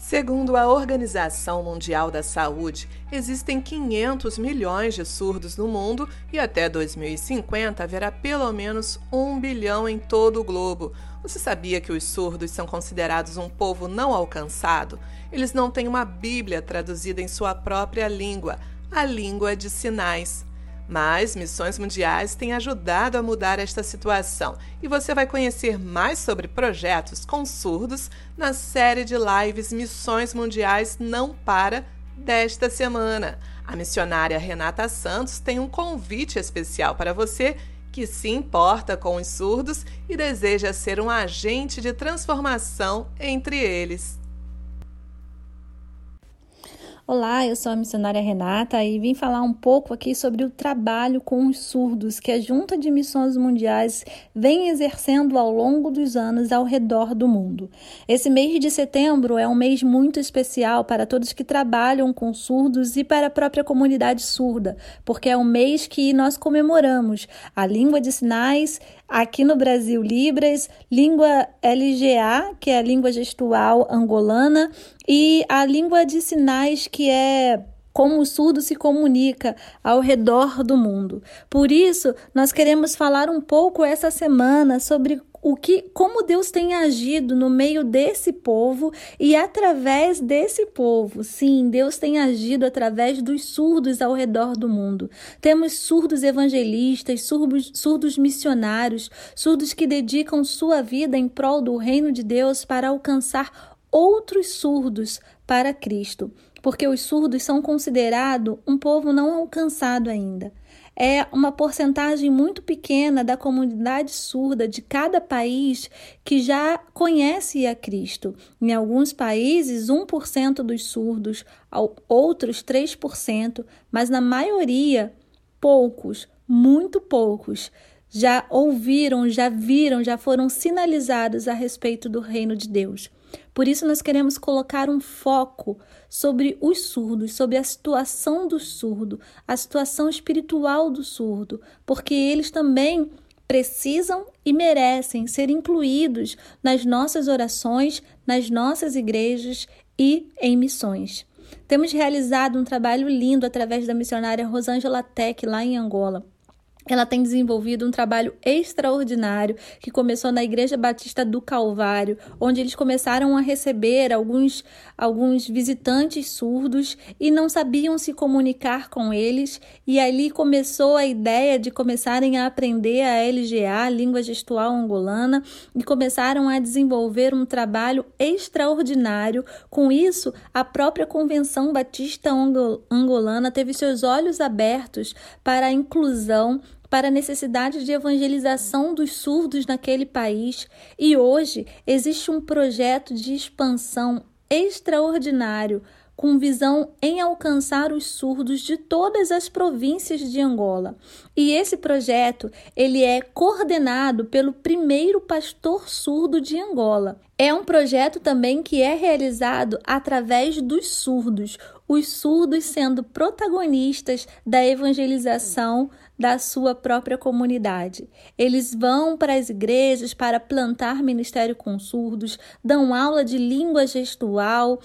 Segundo a Organização Mundial da Saúde, existem 500 milhões de surdos no mundo e até 2050 haverá pelo menos um bilhão em todo o globo. Você sabia que os surdos são considerados um povo não alcançado? Eles não têm uma Bíblia traduzida em sua própria língua, a língua de sinais. Mas missões mundiais têm ajudado a mudar esta situação e você vai conhecer mais sobre projetos com surdos na série de lives Missões Mundiais Não Para desta semana. A missionária Renata Santos tem um convite especial para você que se importa com os surdos e deseja ser um agente de transformação entre eles. Olá, eu sou a missionária Renata e vim falar um pouco aqui sobre o trabalho com os surdos que a Junta de Missões Mundiais vem exercendo ao longo dos anos ao redor do mundo. Esse mês de setembro é um mês muito especial para todos que trabalham com surdos e para a própria comunidade surda, porque é um mês que nós comemoramos a língua de sinais, aqui no Brasil Libras, língua LGA, que é a língua gestual angolana, e a língua de sinais, que é como o surdo se comunica ao redor do mundo. Por isso, nós queremos falar um pouco essa semana sobre o que, como Deus tem agido no meio desse povo e através desse povo. Sim, Deus tem agido através dos surdos ao redor do mundo. Temos surdos evangelistas, surdos, surdos missionários, surdos que dedicam sua vida em prol do reino de Deus para alcançar outros surdos para Cristo, porque os surdos são considerados um povo não alcançado ainda é uma porcentagem muito pequena da comunidade surda de cada país que já conhece a Cristo. Em alguns países, 1% dos surdos, outros 3%, mas na maioria, poucos, muito poucos, já ouviram, já viram, já foram sinalizados a respeito do reino de Deus. Por isso, nós queremos colocar um foco sobre os surdos, sobre a situação do surdo, a situação espiritual do surdo, porque eles também precisam e merecem ser incluídos nas nossas orações, nas nossas igrejas e em missões. Temos realizado um trabalho lindo através da missionária Rosângela Tech lá em Angola. Ela tem desenvolvido um trabalho extraordinário que começou na Igreja Batista do Calvário, onde eles começaram a receber alguns, alguns visitantes surdos e não sabiam se comunicar com eles. E ali começou a ideia de começarem a aprender a LGA, língua gestual angolana, e começaram a desenvolver um trabalho extraordinário. Com isso, a própria Convenção Batista Angolana teve seus olhos abertos para a inclusão para a necessidade de evangelização dos surdos naquele país, e hoje existe um projeto de expansão extraordinário com visão em alcançar os surdos de todas as províncias de Angola. E esse projeto, ele é coordenado pelo primeiro pastor surdo de Angola. É um projeto também que é realizado através dos surdos, os surdos sendo protagonistas da evangelização da sua própria comunidade. Eles vão para as igrejas para plantar ministério com surdos, dão aula de língua gestual,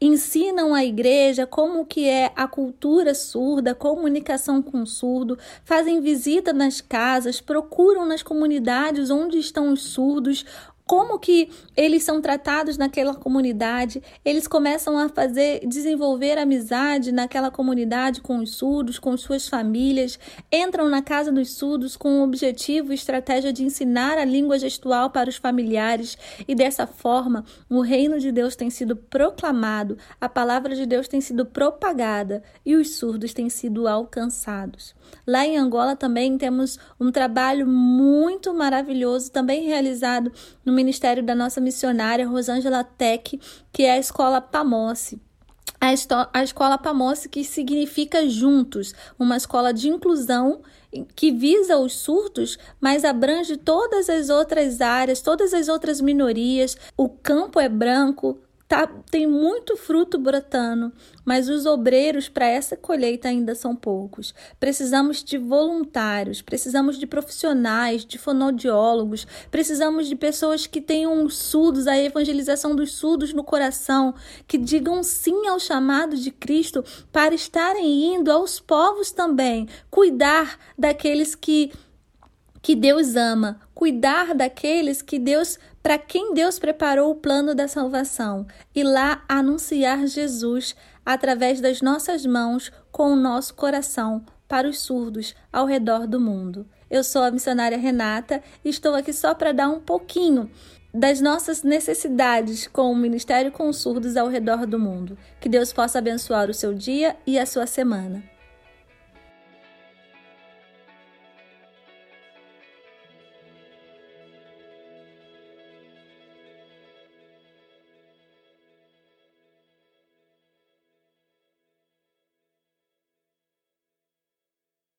ensinam a igreja como que é a cultura surda, comunicação com surdo, fazem visita nas casas, procuram nas comunidades onde estão os surdos, como que eles são tratados naquela comunidade, eles começam a fazer, desenvolver amizade naquela comunidade com os surdos, com suas famílias, entram na casa dos surdos com o objetivo e estratégia de ensinar a língua gestual para os familiares. E dessa forma o reino de Deus tem sido proclamado, a palavra de Deus tem sido propagada e os surdos têm sido alcançados. Lá em Angola também temos um trabalho muito maravilhoso, também realizado ministério da nossa missionária Rosângela Tech, que é a escola Pamosse. A, a escola Pamosse, que significa juntos, uma escola de inclusão que visa os surdos, mas abrange todas as outras áreas, todas as outras minorias. O campo é branco, Tá, tem muito fruto brotando, mas os obreiros para essa colheita ainda são poucos. Precisamos de voluntários, precisamos de profissionais, de fonoaudiólogos, precisamos de pessoas que tenham surdos, a evangelização dos surdos no coração, que digam sim ao chamado de Cristo para estarem indo aos povos também, cuidar daqueles que que Deus ama, cuidar daqueles que Deus, para quem Deus preparou o plano da salvação, e lá anunciar Jesus através das nossas mãos com o nosso coração para os surdos ao redor do mundo. Eu sou a missionária Renata e estou aqui só para dar um pouquinho das nossas necessidades com o Ministério com surdos ao redor do mundo. Que Deus possa abençoar o seu dia e a sua semana.